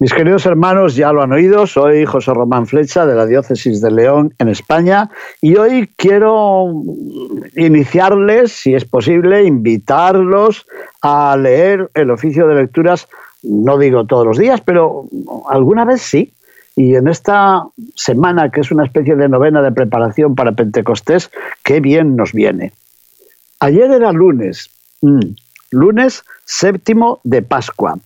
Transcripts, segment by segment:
Mis queridos hermanos, ya lo han oído, soy José Román Flecha de la Diócesis de León en España y hoy quiero iniciarles, si es posible, invitarlos a leer el oficio de lecturas, no digo todos los días, pero alguna vez sí. Y en esta semana, que es una especie de novena de preparación para Pentecostés, qué bien nos viene. Ayer era lunes, mm, lunes séptimo de Pascua.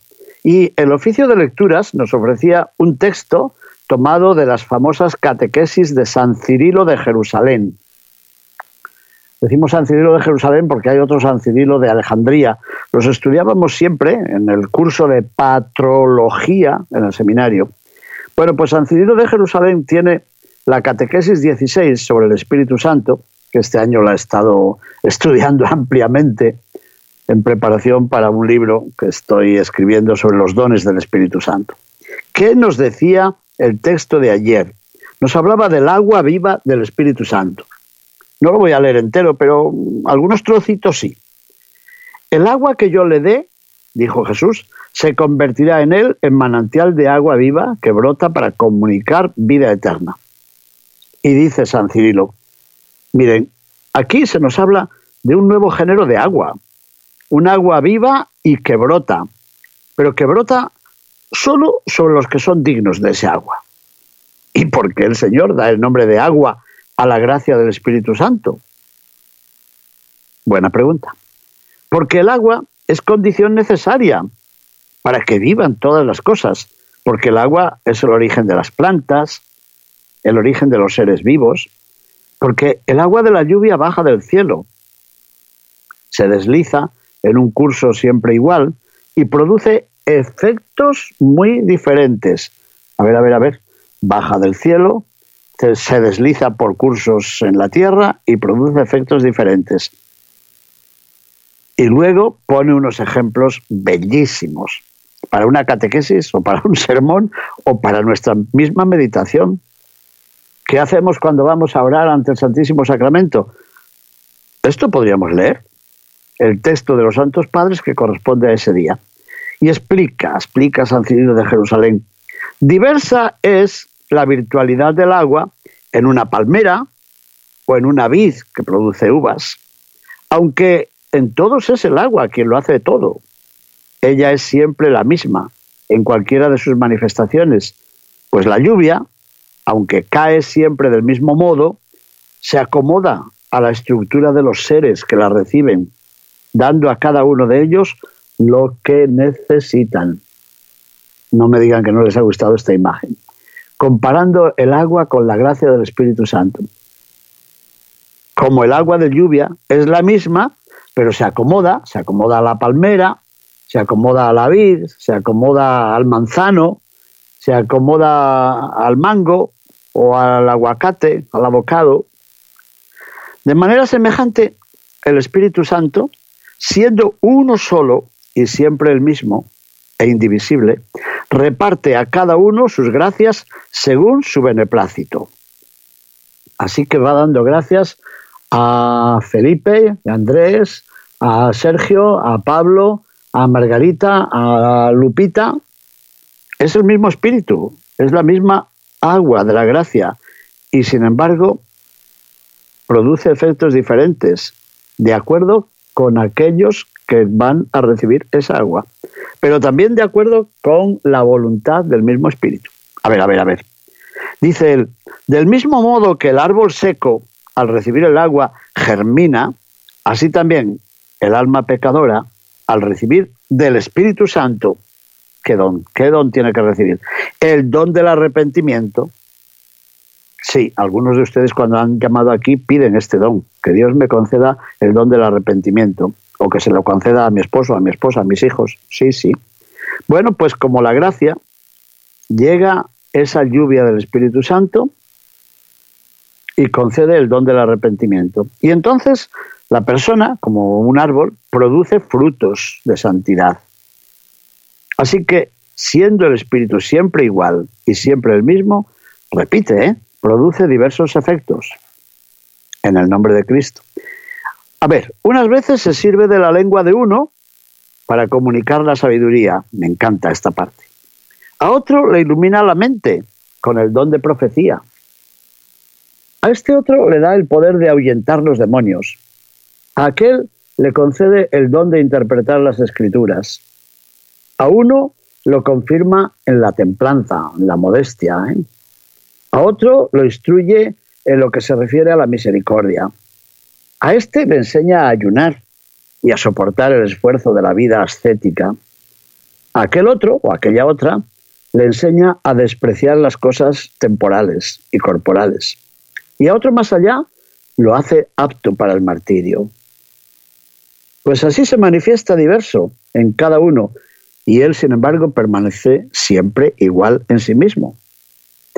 Y el oficio de lecturas nos ofrecía un texto tomado de las famosas catequesis de San Cirilo de Jerusalén. Decimos San Cirilo de Jerusalén porque hay otro San Cirilo de Alejandría. Los estudiábamos siempre en el curso de patrología en el seminario. Bueno, pues San Cirilo de Jerusalén tiene la catequesis 16 sobre el Espíritu Santo, que este año la he estado estudiando ampliamente en preparación para un libro que estoy escribiendo sobre los dones del Espíritu Santo. ¿Qué nos decía el texto de ayer? Nos hablaba del agua viva del Espíritu Santo. No lo voy a leer entero, pero algunos trocitos sí. El agua que yo le dé, dijo Jesús, se convertirá en él en manantial de agua viva que brota para comunicar vida eterna. Y dice San Cirilo, miren, aquí se nos habla de un nuevo género de agua, un agua viva y que brota, pero que brota solo sobre los que son dignos de ese agua. ¿Y por qué el Señor da el nombre de agua a la gracia del Espíritu Santo? Buena pregunta. Porque el agua es condición necesaria para que vivan todas las cosas, porque el agua es el origen de las plantas, el origen de los seres vivos, porque el agua de la lluvia baja del cielo, se desliza en un curso siempre igual y produce efectos muy diferentes. A ver, a ver, a ver. Baja del cielo, se desliza por cursos en la tierra y produce efectos diferentes. Y luego pone unos ejemplos bellísimos para una catequesis o para un sermón o para nuestra misma meditación. ¿Qué hacemos cuando vamos a orar ante el Santísimo Sacramento? Esto podríamos leer el texto de los Santos Padres que corresponde a ese día. Y explica, explica San Cirilo de Jerusalén. Diversa es la virtualidad del agua en una palmera o en una vid que produce uvas, aunque en todos es el agua quien lo hace todo. Ella es siempre la misma en cualquiera de sus manifestaciones, pues la lluvia, aunque cae siempre del mismo modo, se acomoda a la estructura de los seres que la reciben dando a cada uno de ellos lo que necesitan. No me digan que no les ha gustado esta imagen. Comparando el agua con la gracia del Espíritu Santo. Como el agua de lluvia es la misma, pero se acomoda, se acomoda a la palmera, se acomoda a la vid, se acomoda al manzano, se acomoda al mango o al aguacate, al abocado. De manera semejante, el Espíritu Santo siendo uno solo y siempre el mismo e indivisible, reparte a cada uno sus gracias según su beneplácito. Así que va dando gracias a Felipe, a Andrés, a Sergio, a Pablo, a Margarita, a Lupita. Es el mismo espíritu, es la misma agua de la gracia y sin embargo produce efectos diferentes de acuerdo con aquellos que van a recibir esa agua, pero también de acuerdo con la voluntad del mismo espíritu. A ver, a ver, a ver. Dice él, del mismo modo que el árbol seco, al recibir el agua, germina, así también el alma pecadora, al recibir del Espíritu Santo, ¿qué don? ¿Qué don tiene que recibir? El don del arrepentimiento. Sí, algunos de ustedes cuando han llamado aquí piden este don, que Dios me conceda el don del arrepentimiento. o que se lo conceda a mi esposo, a mi esposa, a mis hijos. Sí, sí. Bueno, pues como la gracia, llega esa lluvia del Espíritu Santo y concede el don del arrepentimiento. Y entonces la persona, como un árbol, produce frutos de santidad. Así que, siendo el Espíritu siempre igual y siempre el mismo, repite, ¿eh? Produce diversos efectos en el nombre de Cristo. A ver, unas veces se sirve de la lengua de uno para comunicar la sabiduría. Me encanta esta parte. A otro le ilumina la mente con el don de profecía. A este otro le da el poder de ahuyentar los demonios. A aquel le concede el don de interpretar las escrituras. A uno lo confirma en la templanza, en la modestia. ¿eh? A otro lo instruye en lo que se refiere a la misericordia. A este le enseña a ayunar y a soportar el esfuerzo de la vida ascética. A aquel otro o aquella otra le enseña a despreciar las cosas temporales y corporales. Y a otro más allá lo hace apto para el martirio. Pues así se manifiesta diverso en cada uno y él, sin embargo, permanece siempre igual en sí mismo.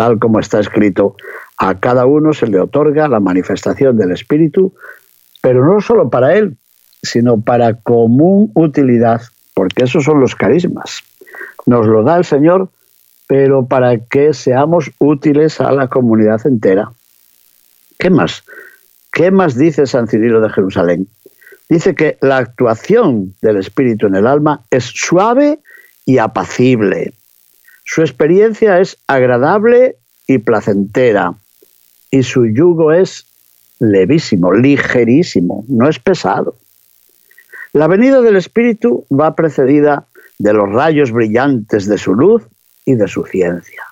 Tal como está escrito, a cada uno se le otorga la manifestación del Espíritu pero no solo para él, sino para común utilidad, porque esos son los carismas. Nos lo da el Señor, pero para que seamos útiles a la comunidad entera. ¿Qué más? ¿Qué más dice San Cirilo de Jerusalén? Dice que la actuación del Espíritu en el alma es suave y apacible. Su experiencia es agradable y placentera, y su yugo es levísimo, ligerísimo, no es pesado. La venida del Espíritu va precedida de los rayos brillantes de su luz y de su ciencia.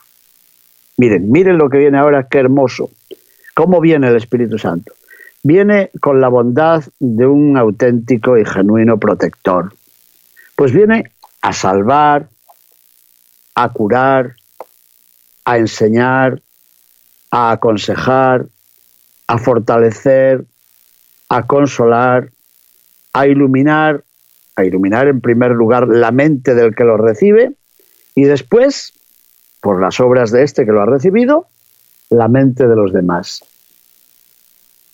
Miren, miren lo que viene ahora, qué hermoso. ¿Cómo viene el Espíritu Santo? Viene con la bondad de un auténtico y genuino protector. Pues viene a salvar, a curar, a enseñar, a aconsejar, a fortalecer, a consolar, a iluminar, a iluminar en primer lugar la mente del que lo recibe y después, por las obras de este que lo ha recibido, la mente de los demás.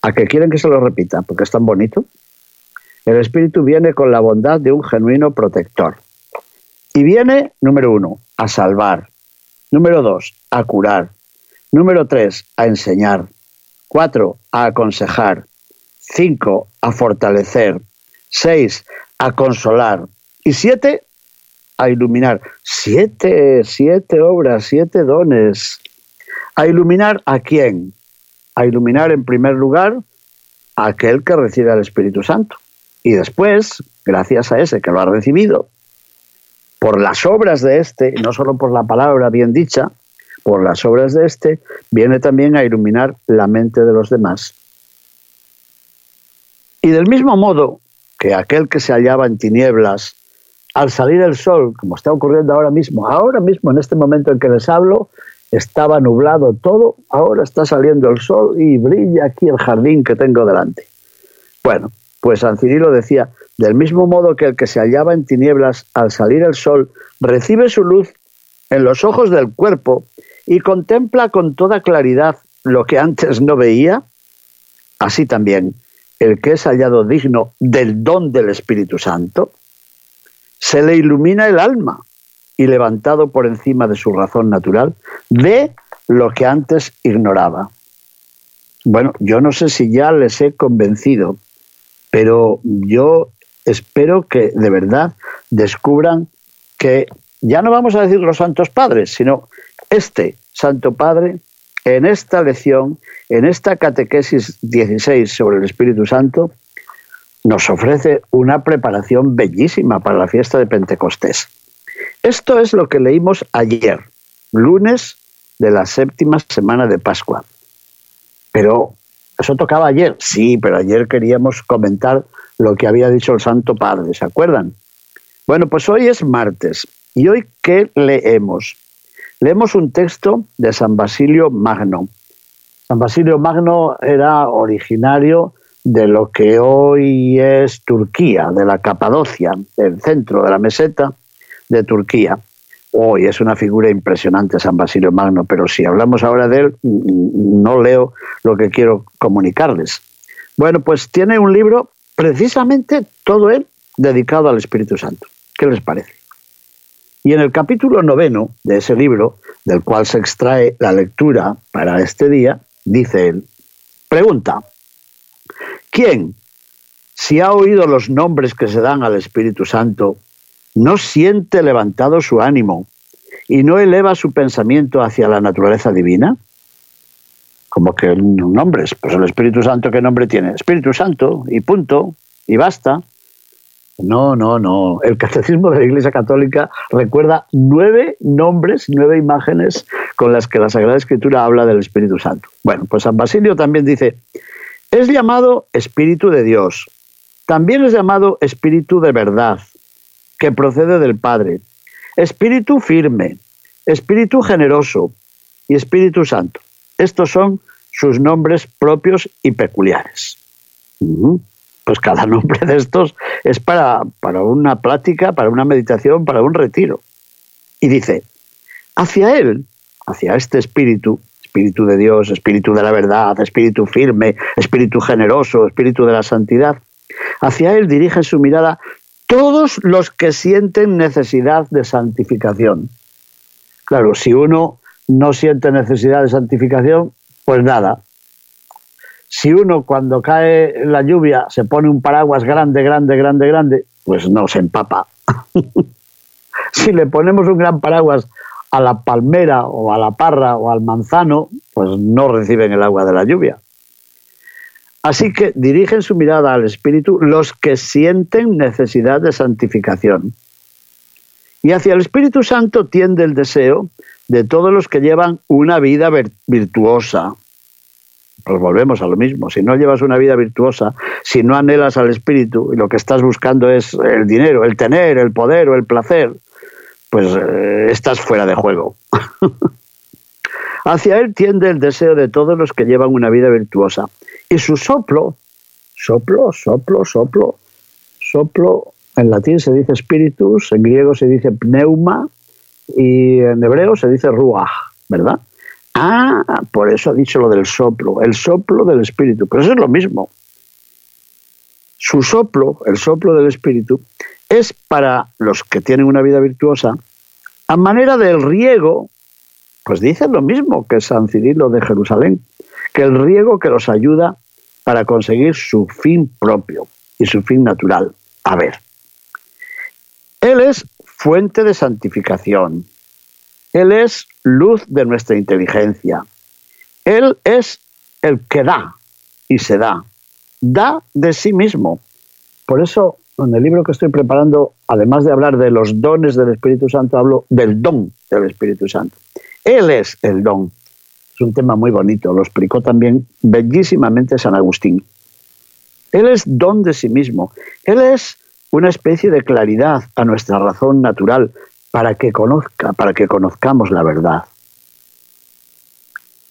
¿A qué quieren que se lo repita? Porque es tan bonito. El Espíritu viene con la bondad de un genuino protector. Y viene, número uno, a salvar. Número dos, a curar. Número tres, a enseñar. Cuatro, a aconsejar. Cinco, a fortalecer. Seis, a consolar. Y siete, a iluminar. Siete, siete obras, siete dones. ¿A iluminar a quién? A iluminar en primer lugar a aquel que recibe al Espíritu Santo. Y después, gracias a ese que lo ha recibido, por las obras de este, no solo por la palabra bien dicha, por las obras de éste, viene también a iluminar la mente de los demás. Y del mismo modo que aquel que se hallaba en tinieblas, al salir el sol, como está ocurriendo ahora mismo, ahora mismo en este momento en que les hablo, estaba nublado todo, ahora está saliendo el sol y brilla aquí el jardín que tengo delante. Bueno, pues San Cirilo decía, del mismo modo que el que se hallaba en tinieblas al salir el sol recibe su luz en los ojos del cuerpo y contempla con toda claridad lo que antes no veía, así también el que es hallado digno del don del Espíritu Santo, se le ilumina el alma y levantado por encima de su razón natural, ve lo que antes ignoraba. Bueno, yo no sé si ya les he convencido, pero yo espero que de verdad descubran que ya no vamos a decir los santos padres, sino este Santo Padre, en esta lección, en esta catequesis 16 sobre el Espíritu Santo, nos ofrece una preparación bellísima para la fiesta de Pentecostés. Esto es lo que leímos ayer, lunes de la séptima semana de Pascua. Pero eso tocaba ayer, sí, pero ayer queríamos comentar lo que había dicho el Santo Padre, ¿se acuerdan? Bueno, pues hoy es martes. ¿Y hoy qué leemos? Leemos un texto de San Basilio Magno. San Basilio Magno era originario de lo que hoy es Turquía, de la Capadocia, del centro de la meseta de Turquía. Hoy es una figura impresionante San Basilio Magno, pero si hablamos ahora de él, no leo lo que quiero comunicarles. Bueno, pues tiene un libro precisamente todo él dedicado al Espíritu Santo. ¿Qué les parece? Y en el capítulo noveno de ese libro, del cual se extrae la lectura para este día, dice él, pregunta, ¿quién, si ha oído los nombres que se dan al Espíritu Santo, no siente levantado su ánimo y no eleva su pensamiento hacia la naturaleza divina? Como que nombres, pues el Espíritu Santo, ¿qué nombre tiene? Espíritu Santo, y punto, y basta. No, no, no. El catecismo de la Iglesia Católica recuerda nueve nombres, nueve imágenes con las que la Sagrada Escritura habla del Espíritu Santo. Bueno, pues San Basilio también dice, es llamado Espíritu de Dios, también es llamado Espíritu de verdad, que procede del Padre, Espíritu firme, Espíritu generoso y Espíritu Santo. Estos son sus nombres propios y peculiares pues cada nombre de estos es para, para una plática, para una meditación, para un retiro. Y dice, hacia él, hacia este espíritu, espíritu de Dios, espíritu de la verdad, espíritu firme, espíritu generoso, espíritu de la santidad, hacia él dirigen su mirada todos los que sienten necesidad de santificación. Claro, si uno no siente necesidad de santificación, pues nada, si uno cuando cae la lluvia se pone un paraguas grande, grande, grande, grande, pues no se empapa. si le ponemos un gran paraguas a la palmera o a la parra o al manzano, pues no reciben el agua de la lluvia. Así que dirigen su mirada al Espíritu los que sienten necesidad de santificación. Y hacia el Espíritu Santo tiende el deseo de todos los que llevan una vida virtuosa, pues volvemos a lo mismo. Si no llevas una vida virtuosa, si no anhelas al espíritu y lo que estás buscando es el dinero, el tener, el poder o el placer, pues eh, estás fuera de juego. Hacia él tiende el deseo de todos los que llevan una vida virtuosa. Y su soplo, soplo, soplo, soplo, soplo, en latín se dice spiritus, en griego se dice pneuma y en hebreo se dice ruach, ¿verdad? Ah, por eso ha dicho lo del soplo, el soplo del Espíritu. Pero eso es lo mismo. Su soplo, el soplo del Espíritu, es para los que tienen una vida virtuosa, a manera del riego, pues dice lo mismo que San Cirilo de Jerusalén, que el riego que los ayuda para conseguir su fin propio y su fin natural. A ver, Él es fuente de santificación, él es luz de nuestra inteligencia. Él es el que da y se da. Da de sí mismo. Por eso, en el libro que estoy preparando, además de hablar de los dones del Espíritu Santo, hablo del don del Espíritu Santo. Él es el don. Es un tema muy bonito, lo explicó también bellísimamente San Agustín. Él es don de sí mismo. Él es una especie de claridad a nuestra razón natural, para que conozca, para que conozcamos la verdad.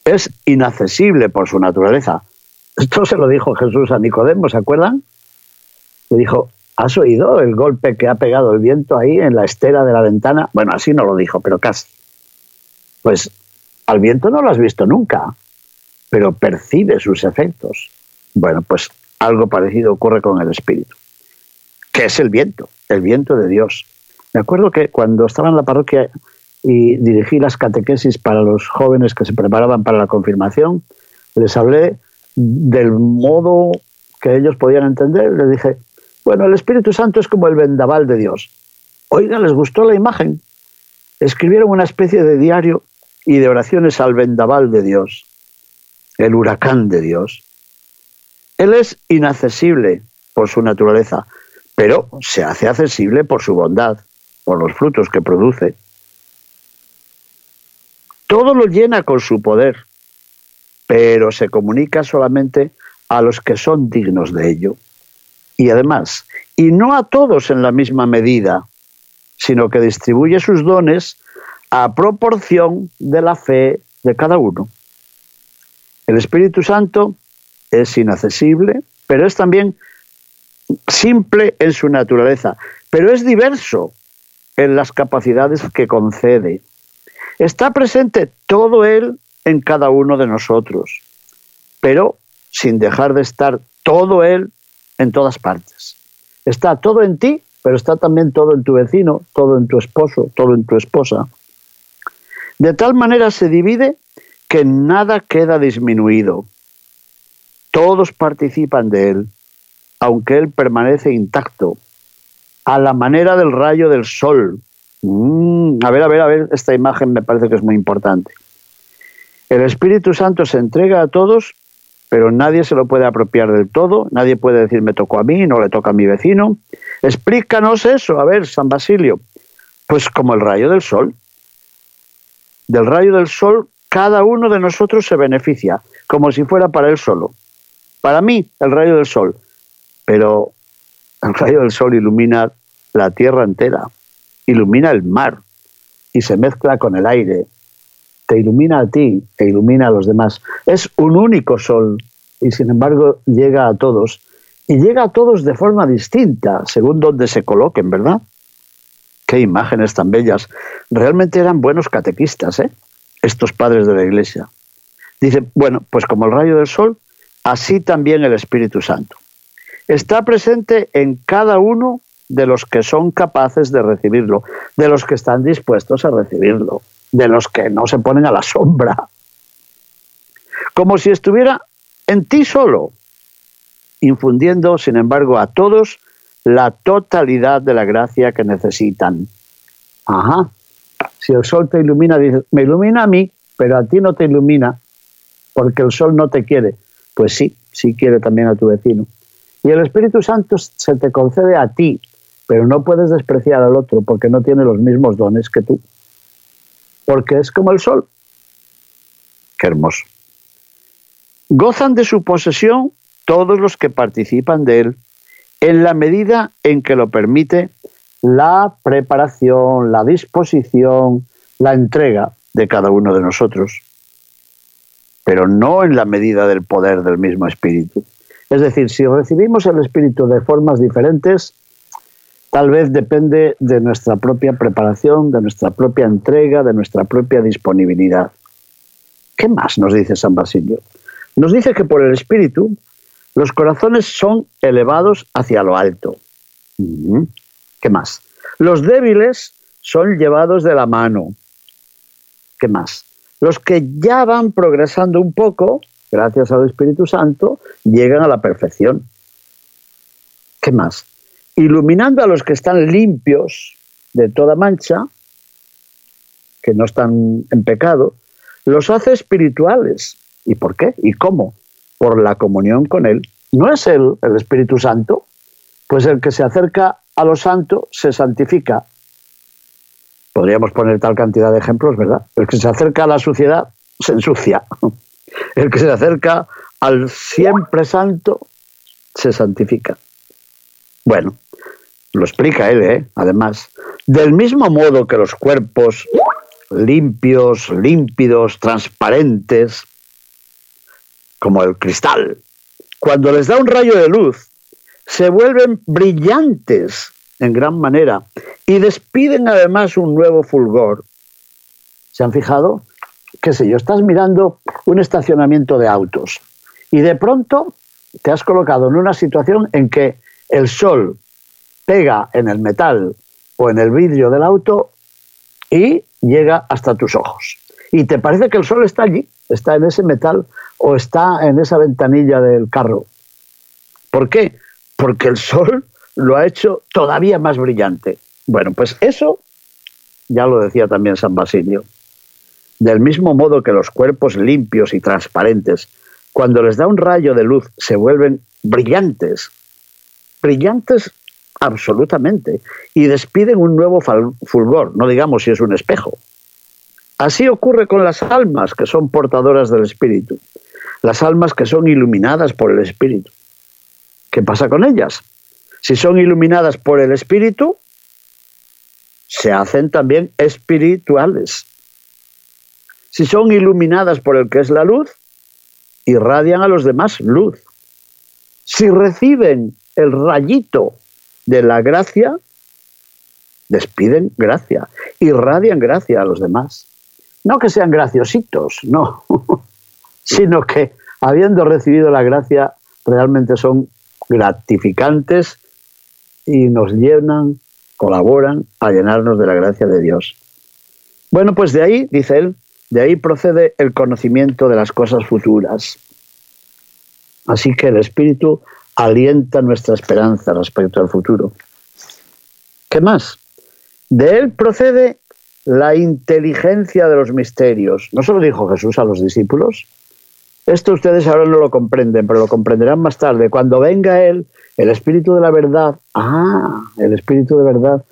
Es inaccesible por su naturaleza. Esto se lo dijo Jesús a Nicodemo, ¿se acuerdan? Le dijo, ¿has oído el golpe que ha pegado el viento ahí en la estera de la ventana? Bueno, así no lo dijo, pero casi. Pues al viento no lo has visto nunca, pero percibe sus efectos. Bueno, pues algo parecido ocurre con el espíritu. ¿Qué es el viento? El viento de Dios. Me acuerdo que cuando estaba en la parroquia y dirigí las catequesis para los jóvenes que se preparaban para la confirmación, les hablé del modo que ellos podían entender. Les dije, bueno, el Espíritu Santo es como el vendaval de Dios. Oiga, ¿les gustó la imagen? Escribieron una especie de diario y de oraciones al vendaval de Dios, el huracán de Dios. Él es inaccesible por su naturaleza, pero se hace accesible por su bondad por los frutos que produce. Todo lo llena con su poder, pero se comunica solamente a los que son dignos de ello. Y además, y no a todos en la misma medida, sino que distribuye sus dones a proporción de la fe de cada uno. El Espíritu Santo es inaccesible, pero es también simple en su naturaleza, pero es diverso en las capacidades que concede. Está presente todo Él en cada uno de nosotros, pero sin dejar de estar todo Él en todas partes. Está todo en ti, pero está también todo en tu vecino, todo en tu esposo, todo en tu esposa. De tal manera se divide que nada queda disminuido. Todos participan de Él, aunque Él permanece intacto, a la manera del rayo del sol. Mm, a ver, a ver, a ver, esta imagen me parece que es muy importante. El Espíritu Santo se entrega a todos, pero nadie se lo puede apropiar del todo, nadie puede decir me tocó a mí, no le toca a mi vecino. Explícanos eso, a ver, San Basilio. Pues como el rayo del sol. Del rayo del sol cada uno de nosotros se beneficia, como si fuera para él solo. Para mí, el rayo del sol. Pero el rayo del sol ilumina la tierra entera, ilumina el mar y se mezcla con el aire. Te ilumina a ti e ilumina a los demás. Es un único sol y sin embargo llega a todos. Y llega a todos de forma distinta, según donde se coloquen, ¿verdad? Imágenes tan bellas. Realmente eran buenos catequistas, ¿eh? Estos padres de la iglesia. Dice, bueno, pues como el rayo del sol, así también el Espíritu Santo está presente en cada uno de los que son capaces de recibirlo, de los que están dispuestos a recibirlo, de los que no se ponen a la sombra, como si estuviera en ti solo, infundiendo, sin embargo, a todos la totalidad de la gracia que necesitan. Ajá. Si el sol te ilumina, dices, me ilumina a mí, pero a ti no te ilumina, porque el sol no te quiere. Pues sí, sí quiere también a tu vecino. Y el Espíritu Santo se te concede a ti, pero no puedes despreciar al otro porque no tiene los mismos dones que tú. Porque es como el sol. Qué hermoso. Gozan de su posesión todos los que participan de él, en la medida en que lo permite la preparación, la disposición, la entrega de cada uno de nosotros, pero no en la medida del poder del mismo Espíritu. Es decir, si recibimos el Espíritu de formas diferentes, tal vez depende de nuestra propia preparación, de nuestra propia entrega, de nuestra propia disponibilidad. ¿Qué más nos dice San Basilio? Nos dice que por el Espíritu los corazones son elevados hacia lo alto. ¿Qué más? Los débiles son llevados de la mano. ¿Qué más? Los que ya van progresando un poco gracias al Espíritu Santo, llegan a la perfección. ¿Qué más? Iluminando a los que están limpios de toda mancha, que no están en pecado, los hace espirituales. ¿Y por qué? ¿Y cómo? Por la comunión con Él. ¿No es Él el Espíritu Santo? Pues el que se acerca a lo santo se santifica. Podríamos poner tal cantidad de ejemplos, ¿verdad? El que se acerca a la suciedad se ensucia. El que se acerca al siempre santo se santifica. Bueno, lo explica él, ¿eh? además. Del mismo modo que los cuerpos limpios, límpidos, transparentes, como el cristal, cuando les da un rayo de luz, se vuelven brillantes en gran manera y despiden además un nuevo fulgor. ¿Se han fijado? qué sé yo, estás mirando un estacionamiento de autos y de pronto te has colocado en una situación en que el sol pega en el metal o en el vidrio del auto y llega hasta tus ojos. Y te parece que el sol está allí, está en ese metal o está en esa ventanilla del carro. ¿Por qué? Porque el sol lo ha hecho todavía más brillante. Bueno, pues eso ya lo decía también San Basilio. Del mismo modo que los cuerpos limpios y transparentes, cuando les da un rayo de luz, se vuelven brillantes, brillantes absolutamente, y despiden un nuevo fulgor, no digamos si es un espejo. Así ocurre con las almas que son portadoras del Espíritu, las almas que son iluminadas por el Espíritu. ¿Qué pasa con ellas? Si son iluminadas por el Espíritu, se hacen también espirituales si son iluminadas por el que es la luz, irradian a los demás luz. si reciben el rayito de la gracia, despiden gracia, irradian gracia a los demás. No que sean graciositos, no, sino que habiendo recibido la gracia, realmente son gratificantes y nos llenan, colaboran a llenarnos de la gracia de Dios. Bueno, pues de ahí, dice él, de ahí procede el conocimiento de las cosas futuras. Así que el Espíritu alienta nuestra esperanza respecto al futuro. ¿Qué más? De él procede la inteligencia de los misterios. ¿No se lo dijo Jesús a los discípulos? Esto ustedes ahora no lo comprenden, pero lo comprenderán más tarde. Cuando venga Él, el Espíritu de la verdad, ah, el Espíritu de verdad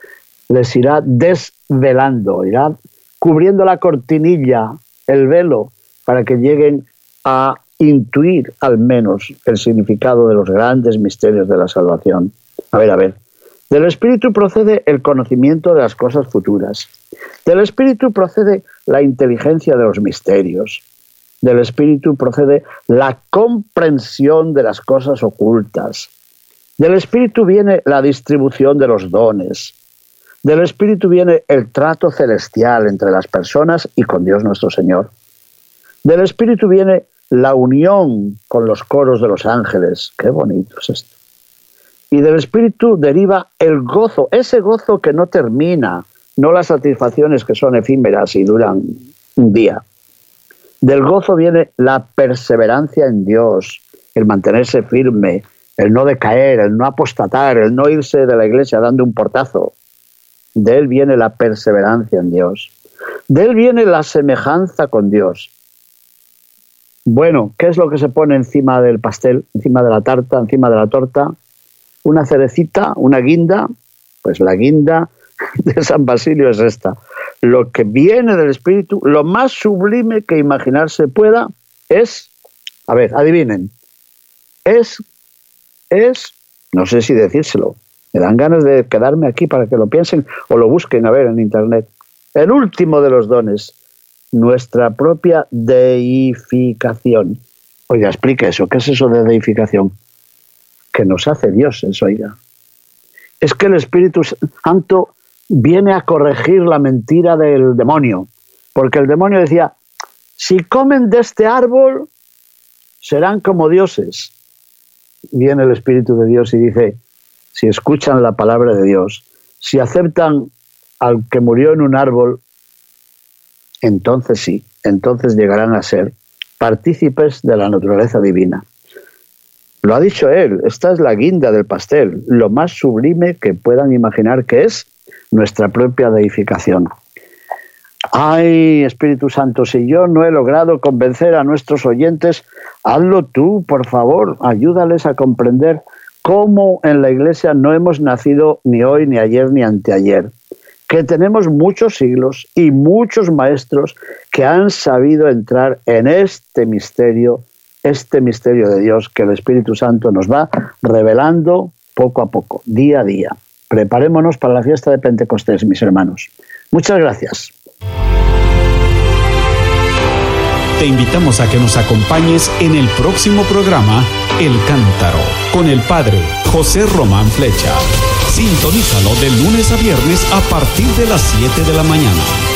les irá desvelando, irá cubriendo la cortinilla, el velo, para que lleguen a intuir al menos el significado de los grandes misterios de la salvación. A ver, a ver. Del Espíritu procede el conocimiento de las cosas futuras. Del Espíritu procede la inteligencia de los misterios. Del Espíritu procede la comprensión de las cosas ocultas. Del Espíritu viene la distribución de los dones. Del Espíritu viene el trato celestial entre las personas y con Dios nuestro Señor. Del Espíritu viene la unión con los coros de los ángeles. Qué bonito es esto. Y del Espíritu deriva el gozo, ese gozo que no termina, no las satisfacciones que son efímeras y duran un día. Del gozo viene la perseverancia en Dios, el mantenerse firme, el no decaer, el no apostatar, el no irse de la iglesia dando un portazo. De él viene la perseverancia en Dios. De él viene la semejanza con Dios. Bueno, ¿qué es lo que se pone encima del pastel, encima de la tarta, encima de la torta? Una cerecita, una guinda. Pues la guinda de San Basilio es esta. Lo que viene del Espíritu, lo más sublime que imaginarse pueda, es, a ver, adivinen, es, es, no sé si decírselo, me dan ganas de quedarme aquí para que lo piensen o lo busquen a ver en internet. El último de los dones, nuestra propia deificación. Oiga, explique eso. ¿Qué es eso de deificación? Que nos hace Dios eso, oiga. Es que el Espíritu Santo viene a corregir la mentira del demonio. Porque el demonio decía, si comen de este árbol, serán como dioses. Viene el Espíritu de Dios y dice, si escuchan la palabra de Dios, si aceptan al que murió en un árbol, entonces sí, entonces llegarán a ser partícipes de la naturaleza divina. Lo ha dicho él, esta es la guinda del pastel, lo más sublime que puedan imaginar que es nuestra propia deificación. Ay, Espíritu Santo, si yo no he logrado convencer a nuestros oyentes, hazlo tú, por favor, ayúdales a comprender cómo en la iglesia no hemos nacido ni hoy, ni ayer, ni anteayer que tenemos muchos siglos y muchos maestros que han sabido entrar en este misterio, este misterio de Dios que el Espíritu Santo nos va revelando poco a poco, día a día. Preparémonos para la fiesta de Pentecostés, mis hermanos. Muchas gracias. Te invitamos a que nos acompañes en el próximo programa El Cántaro con el Padre José Román Flecha. Sintonízalo de lunes a viernes a partir de las 7 de la mañana.